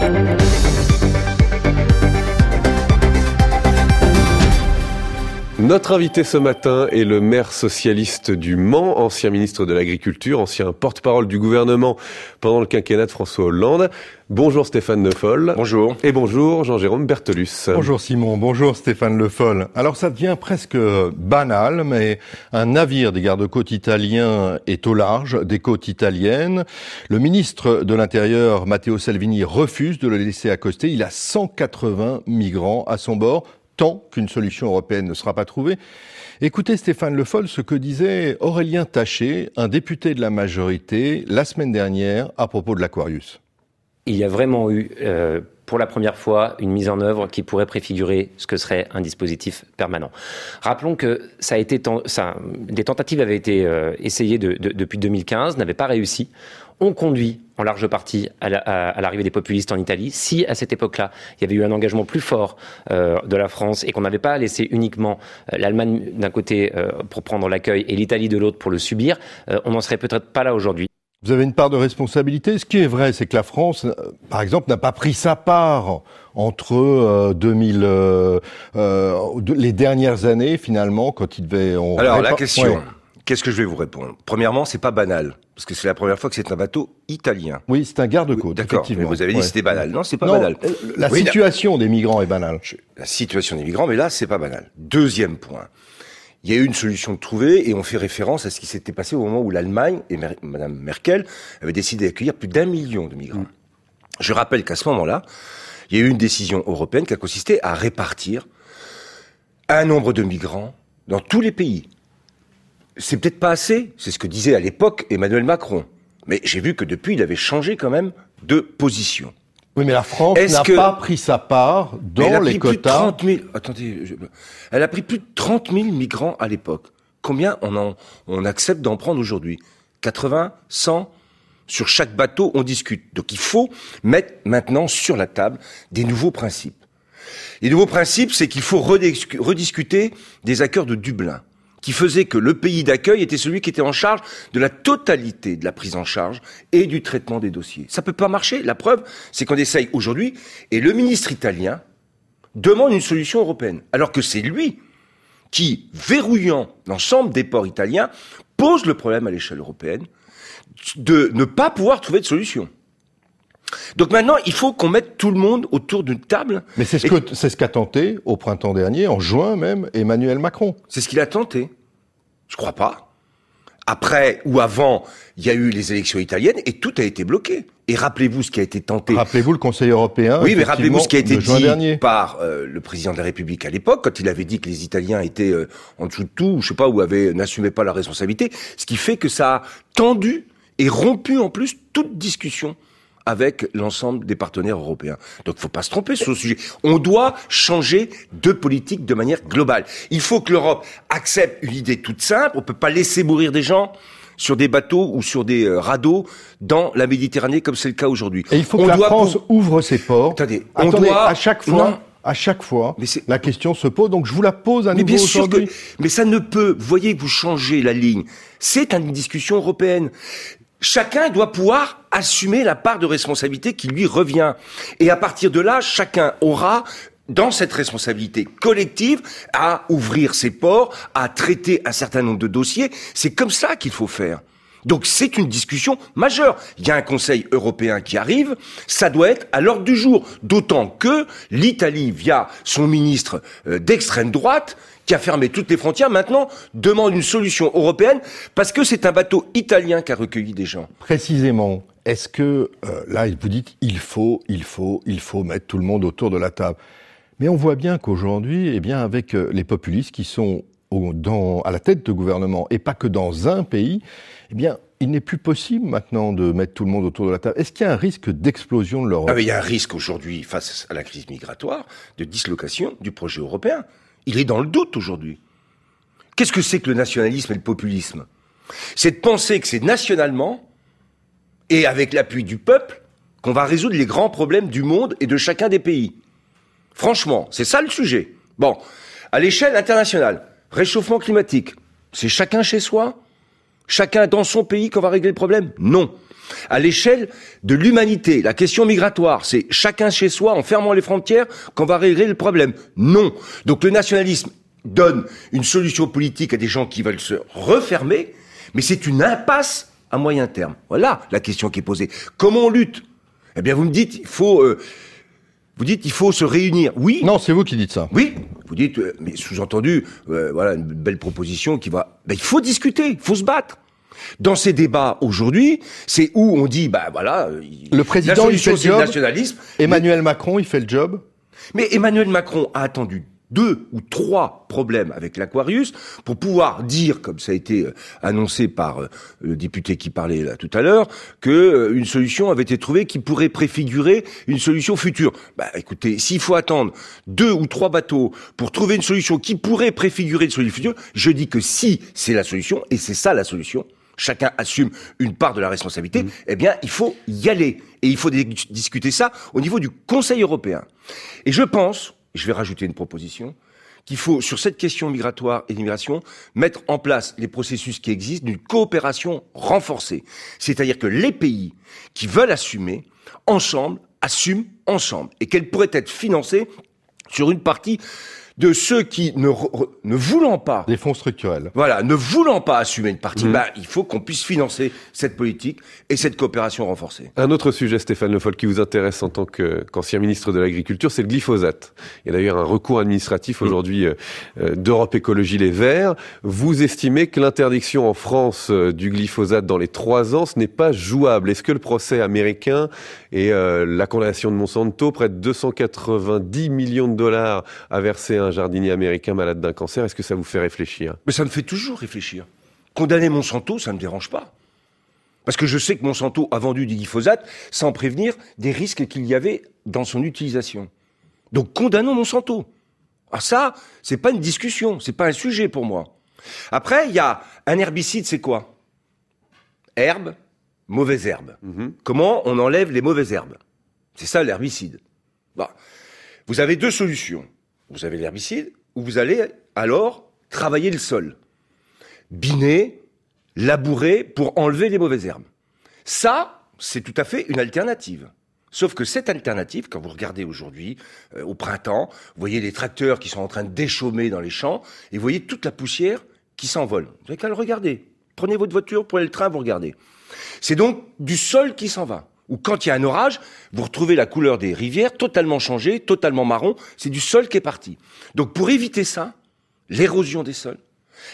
Thank you. Notre invité ce matin est le maire socialiste du Mans, ancien ministre de l'Agriculture, ancien porte-parole du gouvernement pendant le quinquennat de François Hollande. Bonjour Stéphane Le Foll. Bonjour. Et bonjour Jean-Jérôme Bertelus. Bonjour Simon, bonjour Stéphane Le Foll. Alors ça devient presque banal, mais un navire des gardes-côtes italiens est au large des côtes italiennes. Le ministre de l'Intérieur, Matteo Salvini, refuse de le laisser accoster. Il a 180 migrants à son bord tant qu'une solution européenne ne sera pas trouvée. Écoutez Stéphane Le Foll ce que disait Aurélien Taché, un député de la majorité, la semaine dernière à propos de l'Aquarius. Il y a vraiment eu, euh, pour la première fois, une mise en œuvre qui pourrait préfigurer ce que serait un dispositif permanent. Rappelons que ça a été, des tentatives avaient été euh, essayées de, de, depuis 2015, n'avaient pas réussi ont conduit en large partie à l'arrivée des populistes en Italie. Si à cette époque-là, il y avait eu un engagement plus fort euh, de la France et qu'on n'avait pas laissé uniquement euh, l'Allemagne d'un côté euh, pour prendre l'accueil et l'Italie de l'autre pour le subir, on n'en serait peut-être pas là aujourd'hui. Vous avez une part de responsabilité. Ce qui est vrai, c'est que la France, par exemple, n'a pas pris sa part entre 2000, les dernières années, finalement, quand il devait. On Alors la question. Qu'est-ce que je vais vous répondre? Premièrement, c'est pas banal, parce que c'est la première fois que c'est un bateau italien. Oui, c'est un garde-côte. D'accord. Vous avez dit que c'était banal. Non, c'est pas banal. Euh, la situation des migrants est banale. La situation des migrants, mais là, c'est pas banal. Deuxième point. Il y a eu une solution de trouver et on fait référence à ce qui s'était passé au moment où l'Allemagne et Madame Merkel avaient décidé d'accueillir plus d'un million de migrants. Mm. Je rappelle qu'à ce moment-là, il y a eu une décision européenne qui a consisté à répartir un nombre de migrants dans tous les pays c'est peut-être pas assez, c'est ce que disait à l'époque Emmanuel Macron. Mais j'ai vu que depuis, il avait changé quand même de position. Oui, mais la France n'a pas pris sa part dans les quotas. attendez, elle a pris plus de 30 000 migrants à l'époque. Combien on, en, on accepte d'en prendre aujourd'hui? 80 100 Sur chaque bateau, on discute. Donc il faut mettre maintenant sur la table des nouveaux principes. Les nouveaux principes, c'est qu'il faut rediscuter des accords de Dublin qui faisait que le pays d'accueil était celui qui était en charge de la totalité de la prise en charge et du traitement des dossiers. Ça peut pas marcher. La preuve, c'est qu'on essaye aujourd'hui, et le ministre italien demande une solution européenne, alors que c'est lui qui, verrouillant l'ensemble des ports italiens, pose le problème à l'échelle européenne de ne pas pouvoir trouver de solution. Donc maintenant, il faut qu'on mette tout le monde autour d'une table. Mais c'est ce que c'est ce qu'a tenté au printemps dernier, en juin même, Emmanuel Macron. C'est ce qu'il a tenté. Je crois pas. Après ou avant, il y a eu les élections italiennes et tout a été bloqué. Et rappelez-vous ce qui a été tenté. Rappelez-vous le Conseil européen. Oui, mais rappelez-vous ce qui a été dit par euh, le président de la République à l'époque, quand il avait dit que les Italiens étaient euh, en dessous de tout, je sais pas, ou avaient n'assumaient pas la responsabilité. Ce qui fait que ça a tendu et rompu en plus toute discussion avec l'ensemble des partenaires européens. Donc il faut pas se tromper sur ce sujet. On doit changer de politique de manière globale. Il faut que l'Europe accepte une idée toute simple. On peut pas laisser mourir des gens sur des bateaux ou sur des euh, radeaux dans la Méditerranée comme c'est le cas aujourd'hui. Et il faut que la France ouvre ses ports. Attendez, on doit à chaque fois. À chaque fois, la question se pose. Donc je vous la pose à nouveau aujourd'hui. Mais ça ne peut. Vous voyez vous changez la ligne. C'est une discussion européenne chacun doit pouvoir assumer la part de responsabilité qui lui revient. Et à partir de là, chacun aura dans cette responsabilité collective à ouvrir ses ports, à traiter un certain nombre de dossiers. C'est comme ça qu'il faut faire. Donc c'est une discussion majeure. Il y a un Conseil européen qui arrive, ça doit être à l'ordre du jour. D'autant que l'Italie, via son ministre euh, d'extrême droite, qui a fermé toutes les frontières, maintenant demande une solution européenne parce que c'est un bateau italien qui a recueilli des gens. Précisément, est-ce que euh, là, vous dites il faut, il faut, il faut mettre tout le monde autour de la table Mais on voit bien qu'aujourd'hui, eh bien, avec euh, les populistes qui sont à la tête de gouvernement et pas que dans un pays, eh bien, il n'est plus possible maintenant de mettre tout le monde autour de la table. Est-ce qu'il y a un risque d'explosion de l'Europe? Ah, Il y a un risque aujourd'hui, face à la crise migratoire, de dislocation du projet européen. Il est dans le doute aujourd'hui. Qu'est-ce que c'est que le nationalisme et le populisme? C'est de penser que c'est nationalement et avec l'appui du peuple qu'on va résoudre les grands problèmes du monde et de chacun des pays. Franchement, c'est ça le sujet. Bon, à l'échelle internationale, réchauffement climatique, c'est chacun chez soi? Chacun dans son pays qu'on va régler le problème? Non. À l'échelle de l'humanité, la question migratoire, c'est chacun chez soi, en fermant les frontières, qu'on va régler le problème? Non. Donc le nationalisme donne une solution politique à des gens qui veulent se refermer, mais c'est une impasse à moyen terme. Voilà la question qui est posée. Comment on lutte? Eh bien, vous me dites, il faut... Euh, vous dites il faut se réunir. Oui. Non, c'est vous qui dites ça. Oui. Vous dites, euh, mais sous-entendu, euh, voilà une belle proposition qui va. Ben, il faut discuter, il faut se battre. Dans ces débats aujourd'hui, c'est où on dit, bah voilà, le président il fait le job. nationalisme. Emmanuel Macron, il fait le job. Mais Emmanuel Macron a attendu deux ou trois problèmes avec l'Aquarius pour pouvoir dire, comme ça a été euh, annoncé par euh, le député qui parlait là tout à l'heure, que euh, une solution avait été trouvée qui pourrait préfigurer une solution future. Bah écoutez, s'il faut attendre deux ou trois bateaux pour trouver une solution qui pourrait préfigurer une solution future, je dis que si c'est la solution, et c'est ça la solution, chacun assume une part de la responsabilité, mmh. eh bien, il faut y aller. Et il faut discuter ça au niveau du Conseil européen. Et je pense, je vais rajouter une proposition, qu'il faut, sur cette question migratoire et d'immigration, mettre en place les processus qui existent d'une coopération renforcée. C'est-à-dire que les pays qui veulent assumer, ensemble, assument ensemble. Et qu'elle pourrait être financée sur une partie de ceux qui ne, ne voulant pas des fonds structurels. Voilà, ne voulant pas assumer une partie, mmh. bah, il faut qu'on puisse financer cette politique et cette coopération renforcée. Un autre sujet, Stéphane Le Foll, qui vous intéresse en tant qu'ancien ministre de l'Agriculture, c'est le glyphosate. Il y a d'ailleurs un recours administratif mmh. aujourd'hui euh, euh, d'Europe Écologie Les Verts. Vous estimez que l'interdiction en France euh, du glyphosate dans les trois ans, ce n'est pas jouable. Est-ce que le procès américain et la condamnation de Monsanto, près de 290 millions de dollars à verser un jardinier américain malade d'un cancer, est-ce que ça vous fait réfléchir? Mais ça me fait toujours réfléchir. Condamner Monsanto, ça ne me dérange pas. Parce que je sais que Monsanto a vendu du glyphosate sans prévenir des risques qu'il y avait dans son utilisation. Donc condamnons Monsanto. Ah ça, c'est pas une discussion, c'est pas un sujet pour moi. Après, il y a un herbicide, c'est quoi? Herbe, mauvaise herbe. Mhm. Comment on enlève les mauvaises herbes? C'est ça l'herbicide. Bah, vous avez deux solutions vous avez l'herbicide, ou vous allez alors travailler le sol. Biner, labourer pour enlever les mauvaises herbes. Ça, c'est tout à fait une alternative. Sauf que cette alternative, quand vous regardez aujourd'hui, euh, au printemps, vous voyez les tracteurs qui sont en train de déchaumer dans les champs, et vous voyez toute la poussière qui s'envole. Vous n'avez qu'à le regarder. Prenez votre voiture, prenez le train, vous regardez. C'est donc du sol qui s'en va ou quand il y a un orage, vous retrouvez la couleur des rivières totalement changée, totalement marron, c'est du sol qui est parti. Donc pour éviter ça, l'érosion des sols,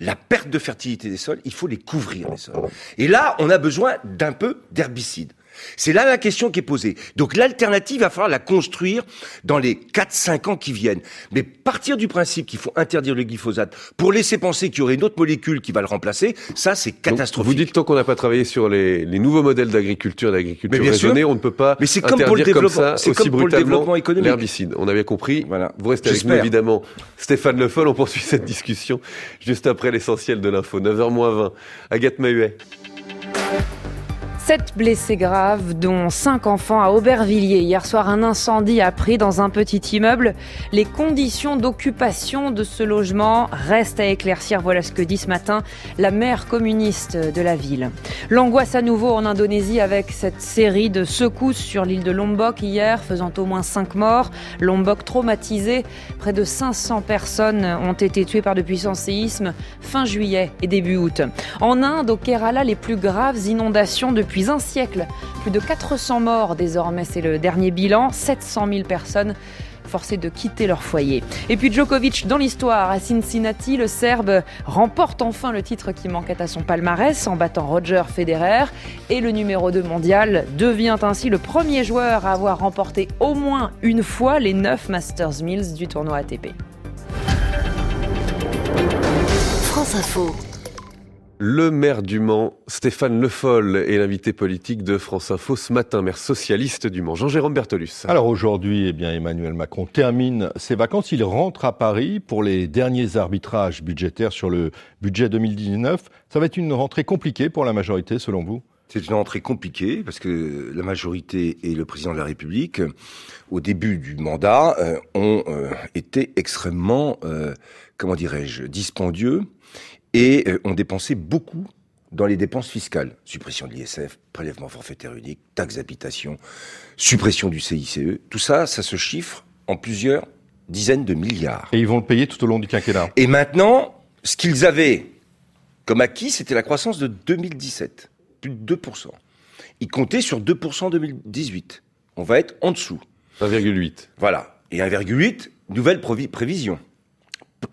la perte de fertilité des sols, il faut les couvrir les sols. Et là, on a besoin d'un peu d'herbicide. C'est là la question qui est posée. Donc l'alternative, il va falloir la construire dans les 4-5 ans qui viennent. Mais partir du principe qu'il faut interdire le glyphosate pour laisser penser qu'il y aurait une autre molécule qui va le remplacer, ça c'est catastrophique. vous dites tant qu'on n'a pas travaillé sur les, nouveaux modèles d'agriculture, d'agriculture raisonnée, on ne peut pas Mais c'est comme pour le développement, c'est comme pour le développement économique. L'herbicide, on a bien compris. Voilà. Vous restez avec nous évidemment. Stéphane Le Foll, on poursuit cette discussion juste après l'essentiel de l'info. 9h20. Agathe Mahuet. Sept blessés graves, dont cinq enfants à Aubervilliers. Hier soir, un incendie a pris dans un petit immeuble. Les conditions d'occupation de ce logement restent à éclaircir. Voilà ce que dit ce matin la maire communiste de la ville. L'angoisse à nouveau en Indonésie avec cette série de secousses sur l'île de Lombok hier, faisant au moins cinq morts. Lombok traumatisé. Près de 500 personnes ont été tuées par de puissants séismes fin juillet et début août. En Inde, au Kerala, les plus graves inondations depuis un siècle. Plus de 400 morts désormais, c'est le dernier bilan. 700 000 personnes forcées de quitter leur foyer. Et puis Djokovic dans l'histoire à Cincinnati, le Serbe remporte enfin le titre qui manquait à son palmarès en battant Roger Federer et le numéro 2 mondial devient ainsi le premier joueur à avoir remporté au moins une fois les 9 Masters Mills du tournoi ATP. France Info. Le maire du Mans, Stéphane Le Foll, est l'invité politique de France Info ce matin, maire socialiste du Mans. Jean-Jérôme Bertolus. Alors aujourd'hui, eh bien, Emmanuel Macron termine ses vacances. Il rentre à Paris pour les derniers arbitrages budgétaires sur le budget 2019. Ça va être une rentrée compliquée pour la majorité, selon vous? C'est une rentrée compliquée parce que la majorité et le président de la République, au début du mandat, euh, ont euh, été extrêmement, euh, comment dirais-je, dispendieux et ont dépensé beaucoup dans les dépenses fiscales. Suppression de l'ISF, prélèvement forfaitaire unique, taxe d'habitation, suppression du CICE. Tout ça, ça se chiffre en plusieurs dizaines de milliards. Et ils vont le payer tout au long du quinquennat. Et maintenant, ce qu'ils avaient comme acquis, c'était la croissance de 2017, plus de 2%. Ils comptaient sur 2% en 2018. On va être en dessous. 1,8. Voilà. Et 1,8, nouvelle prévision.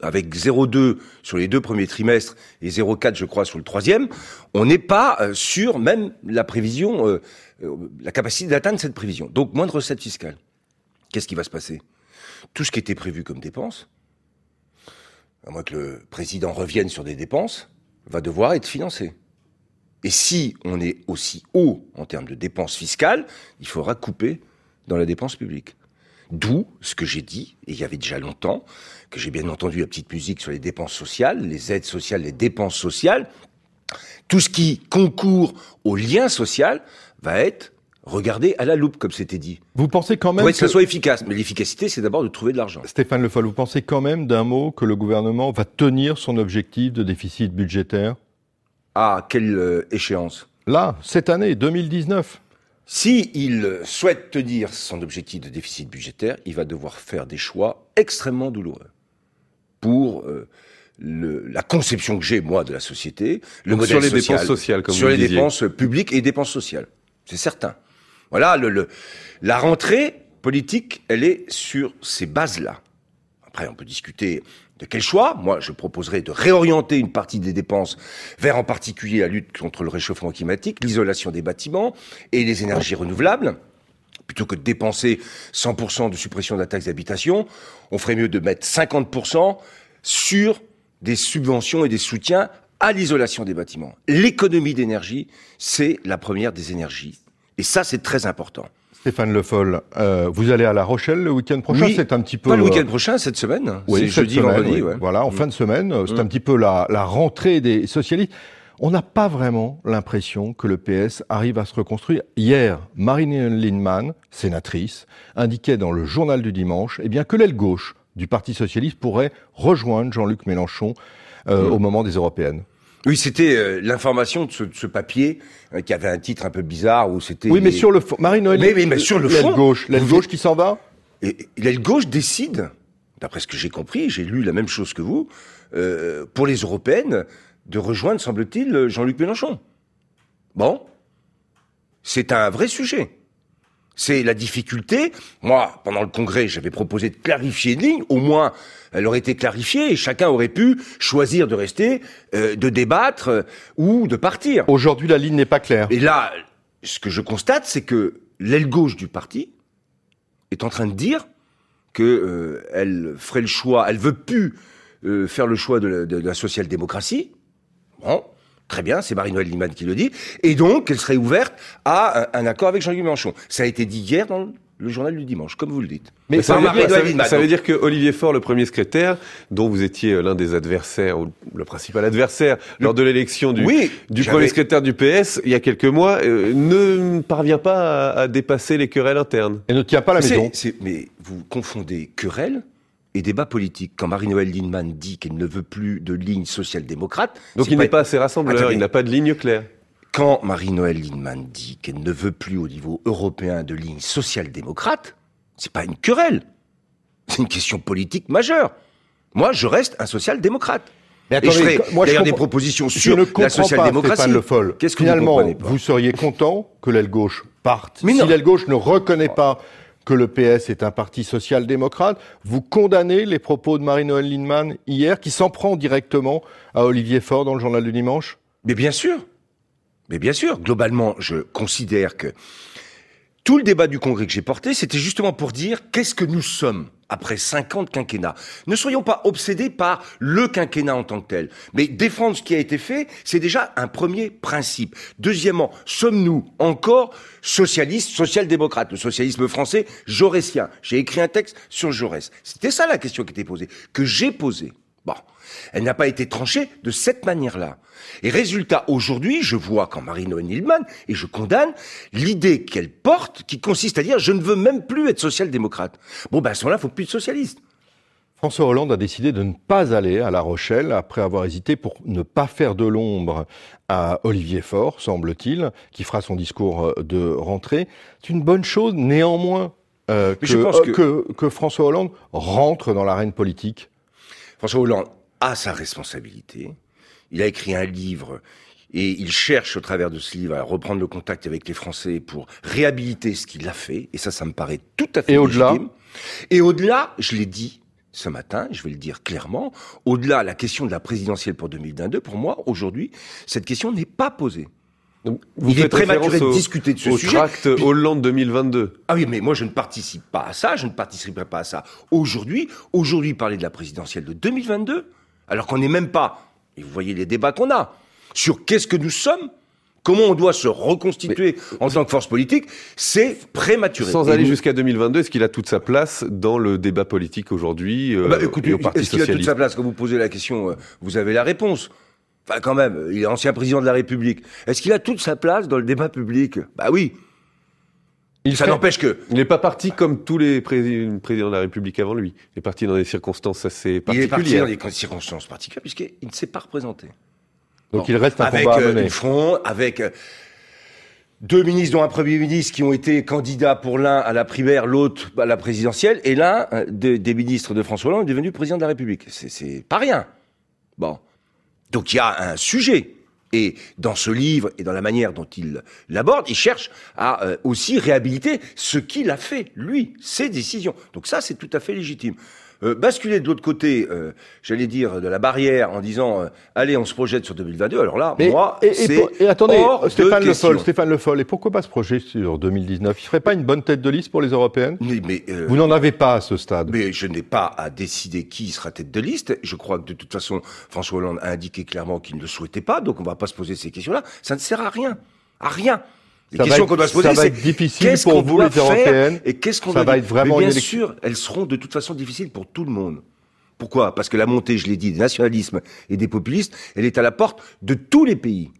Avec 0,2 sur les deux premiers trimestres et 0,4 je crois sur le troisième, on n'est pas euh, sur même la prévision, euh, euh, la capacité d'atteindre cette prévision. Donc moins de recettes fiscales. Qu'est-ce qui va se passer? Tout ce qui était prévu comme dépenses, à moins que le président revienne sur des dépenses, va devoir être financé. Et si on est aussi haut en termes de dépenses fiscales, il faudra couper dans la dépense publique. D'où ce que j'ai dit, et il y avait déjà longtemps, que j'ai bien entendu la petite musique sur les dépenses sociales, les aides sociales, les dépenses sociales. Tout ce qui concourt au lien social va être regardé à la loupe, comme c'était dit. Vous pensez quand même Pour que, ça soit efficace. Mais l'efficacité, c'est d'abord de trouver de l'argent. Stéphane Le Foll, vous pensez quand même d'un mot que le gouvernement va tenir son objectif de déficit budgétaire? À quelle euh, échéance Là, cette année, 2019. Si il souhaite tenir son objectif de déficit budgétaire, il va devoir faire des choix extrêmement douloureux pour euh, le, la conception que j'ai moi de la société, le modèle sur les social, dépenses sociales, comme sur vous les disiez. dépenses publiques et dépenses sociales, c'est certain. Voilà, le, le, la rentrée politique, elle est sur ces bases-là. Après, on peut discuter de quel choix? Moi, je proposerais de réorienter une partie des dépenses vers en particulier la lutte contre le réchauffement climatique, l'isolation des bâtiments et les énergies renouvelables. Plutôt que de dépenser 100% de suppression de la taxe d'habitation, on ferait mieux de mettre 50% sur des subventions et des soutiens à l'isolation des bâtiments. L'économie d'énergie, c'est la première des énergies. Et ça, c'est très important. Stéphane Le Foll, euh, vous allez à La Rochelle le week-end prochain? Oui, C'est un petit peu... Pas le euh, week-end prochain, cette semaine. Oui, c'est jeudi, semaine, vendredi. oui. ouais. Voilà, en Mm. fin de semaine, euh, c'est Mm. un petit peu la, la rentrée des socialistes. On n'a pas vraiment l'impression que le PS arrive à se reconstruire. Hier, Marine Lindemann, sénatrice, indiquait dans le journal du dimanche eh bien, que l'aile gauche du Parti socialiste pourrait rejoindre Jean-Luc Mélenchon euh, Mm. au moment des européennes. Oui, c'était euh, l'information de ce, de ce papier euh, qui avait un titre un peu bizarre où c'était. Oui, mais sur le fond, Marine Mais- mais- mais sur le l'aile fond, gauche, l'aile gauche qui s'en va Et, et l'aile gauche décide, d'après ce que j'ai compris, j'ai lu la même chose que vous, euh, pour les européennes, de rejoindre, semble-t-il, Jean-Luc Mélenchon. Bon, c'est un vrai sujet. C'est la difficulté. Moi, pendant le congrès, j'avais proposé de clarifier une ligne. Au moins, elle aurait été clarifiée et chacun aurait pu choisir de rester, euh, de débattre euh, ou de partir. Aujourd'hui, la ligne n'est pas claire. Et là, ce que je constate, c'est que l'aile gauche du parti est en train de dire que euh, elle ferait le choix, elle veut plus euh, faire le choix de la, de la social-démocratie. Bon, très bien, c'est Marie-Noël Liman qui le dit. Et donc, elle serait ouverte à un, un accord avec Jean-Luc Mélenchon. Ça a été dit hier dans le journal du dimanche, comme vous le dites. Mais ça, veut dire, Marie-Noël ça veut- Lienemann, ça veut donc. dire que Olivier Faure, le premier secrétaire, dont vous étiez euh, l'un des adversaires, ou le principal adversaire, lors de l'élection du, Oui, du j'avais- premier secrétaire du PS, il y a quelques mois, euh, ne parvient pas à, à dépasser les querelles internes. Elle ne tient pas la maison. c'est- mais vous confondez querelle et débat politique. Quand Marie-Noël Lindemann dit qu'elle ne veut plus de ligne social-démocrate, Donc il n'est pas assez rassembleur, Attendez. il n'a pas de ligne claire. Quand Marie-Noël Lindemann dit qu'elle ne veut plus au niveau européen de ligne social-démocrate, c'est pas une querelle. C'est une question politique majeure. Moi, je reste un social-démocrate. Mais Et je attendez, ferai moi, je d'ailleurs des propositions Je sur ne la comprends pas, social-démocratie. Stéphane Le Foll. Qu'est-ce que vous Finalement, comprenez pas vous seriez content que l'aile gauche parte. Mais si l'aile gauche ne reconnaît pas que le PS est un parti social-démocrate, vous condamnez les propos de Marie-Noël Lindemann hier, qui s'en prend directement à Olivier Faure dans le journal du dimanche? Mais bien sûr. Mais bien sûr. Globalement, je considère que tout le débat du Congrès que j'ai porté, c'était justement pour dire qu'est-ce que nous sommes après 50 quinquennats. Ne soyons pas obsédés par le quinquennat en tant que tel. Mais défendre ce qui a été fait, c'est déjà un premier principe. Deuxièmement, sommes-nous encore socialistes, social-démocrates? Le socialisme français, jaurétien. J'ai écrit un texte sur Jaurès. C'était ça la question qui était posée, que j'ai posée. Bon, elle n'a pas été tranchée de cette manière-là. Et résultat, aujourd'hui, je vois quand Marie-Noël Nilman, et je condamne l'idée qu'elle porte, qui consiste à dire je ne veux même plus être social-démocrate. Bon, ben à ce moment-là, il faut plus de socialistes. François Hollande a décidé de ne pas aller à La Rochelle après avoir hésité pour ne pas faire de l'ombre à Olivier Faure, semble-t-il, qui fera son discours de rentrée. C'est une bonne chose, néanmoins, euh, que, euh, que... que François Hollande rentre dans l'arène politique. François Hollande a sa responsabilité. Il a écrit un livre et il cherche au travers de ce livre à reprendre le contact avec les Français pour réhabiliter ce qu'il a fait. Et ça, ça me paraît tout à fait et au-delà Et au-delà, je l'ai dit ce matin, je vais le dire clairement, au-delà la question de la présidentielle pour 2022, pour moi, aujourd'hui, cette question n'est pas posée. Donc, vous il est prématuré de discuter de ce au sujet. tract Hollande 2022. Ah oui, mais moi je ne participe pas à ça, je ne participerai pas à ça. Aujourd'hui, aujourd'hui parler de la présidentielle de 2022, alors qu'on n'est même pas, et vous voyez les débats qu'on a, sur qu'est-ce que nous sommes, comment on doit se reconstituer en tant que force politique, c'est prématuré. Sans aller jusqu'à 2022, est-ce qu'il a toute sa place dans le débat politique aujourd'hui euh, bah, Est-ce qu'il a toute sa place? Quand vous posez la question, euh, vous avez la réponse. Enfin, quand même, il est ancien président de la République. Est-ce qu'il a toute sa place dans le débat public? Bah oui. Il ça n'empêche que... Il n'est pas parti comme tous les présidents de la République avant lui. Il est parti dans des circonstances assez particulières. Il est parti dans des circonstances particulières puisqu'il ne s'est pas représenté. Donc il reste un avec, combat à euh, front, avec euh, deux ministres, dont un premier ministre, qui ont été candidats pour l'un à la primaire, l'autre à la présidentielle, et l'un euh, des ministres de François Hollande est devenu président de la République. C'est pas rien. Bon. Donc il y a un sujet. Et dans ce livre et dans la manière dont il l'aborde, il cherche à aussi réhabiliter ce qu'il a fait, lui, ses décisions. Donc ça, c'est tout à fait légitime. Euh, basculer de l'autre côté, euh, j'allais dire, de la barrière en disant euh, allez, on se projette sur 2022. Alors là, moi, c'est et, attendez, Stéphane Le Foll, Stéphane Le Foll, et pourquoi pas se projeter sur 2019 Il ferait pas une bonne tête de liste pour les européennes? Mais, Vous n'en avez pas à ce stade. Mais je n'ai pas à décider qui sera tête de liste. Je crois que de toute façon, François Hollande a indiqué clairement qu'il ne le souhaitait pas, donc on va pas se poser ces questions-là. Ça ne sert à rien, à rien. Les questions qu'on doit se poser, c'est difficile pour vous les européennes? Et qu'est-ce qu'on va va être vraiment bien sûr, elles seront de toute façon difficiles pour tout le monde. Pourquoi? Parce que la montée, je l'ai dit, des nationalismes et des populistes, elle est à la porte de tous les pays.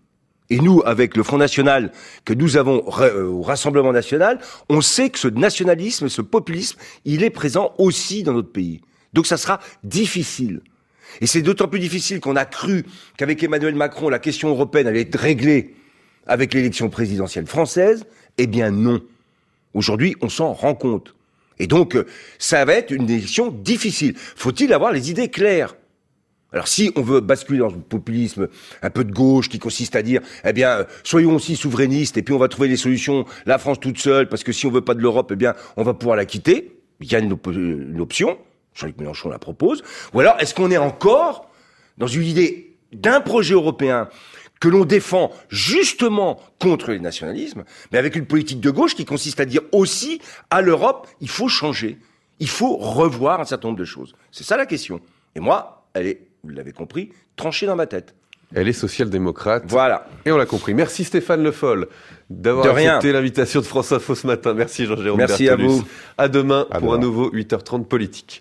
Et nous, avec le Front National que nous avons euh, au Rassemblement National, on sait que ce nationalisme, ce populisme, il est présent aussi dans notre pays. Donc ça sera difficile. Et c'est d'autant plus difficile qu'on a cru qu'avec Emmanuel Macron, la question européenne allait être réglée avec l'élection présidentielle française Eh bien non. Aujourd'hui, on s'en rend compte. Et donc, euh, ça va être une élection difficile. Faut-il avoir les idées claires? Alors si on veut basculer dans le populisme un peu de gauche qui consiste à dire, eh bien, euh, soyons aussi souverainistes et puis on va trouver les solutions, la France toute seule, parce que si on veut pas de l'Europe, eh bien, on va pouvoir la quitter. Il y a une, une option. Jean-Luc Mélenchon la propose. Ou alors, est-ce qu'on est encore dans une idée d'un projet européen que l'on défend justement contre les nationalismes, mais avec une politique de gauche qui consiste à dire aussi à l'Europe, il faut changer, il faut revoir un certain nombre de choses. C'est ça la question. Et moi, elle est, vous l'avez compris, tranchée dans ma tête. Elle est social-démocrate. Voilà. Et on l'a compris. Merci Stéphane Le Foll d'avoir accepté l'invitation de France Info ce matin. Merci Jean-Jérôme Merci à vous. À demain pour un nouveau 8h30 politique.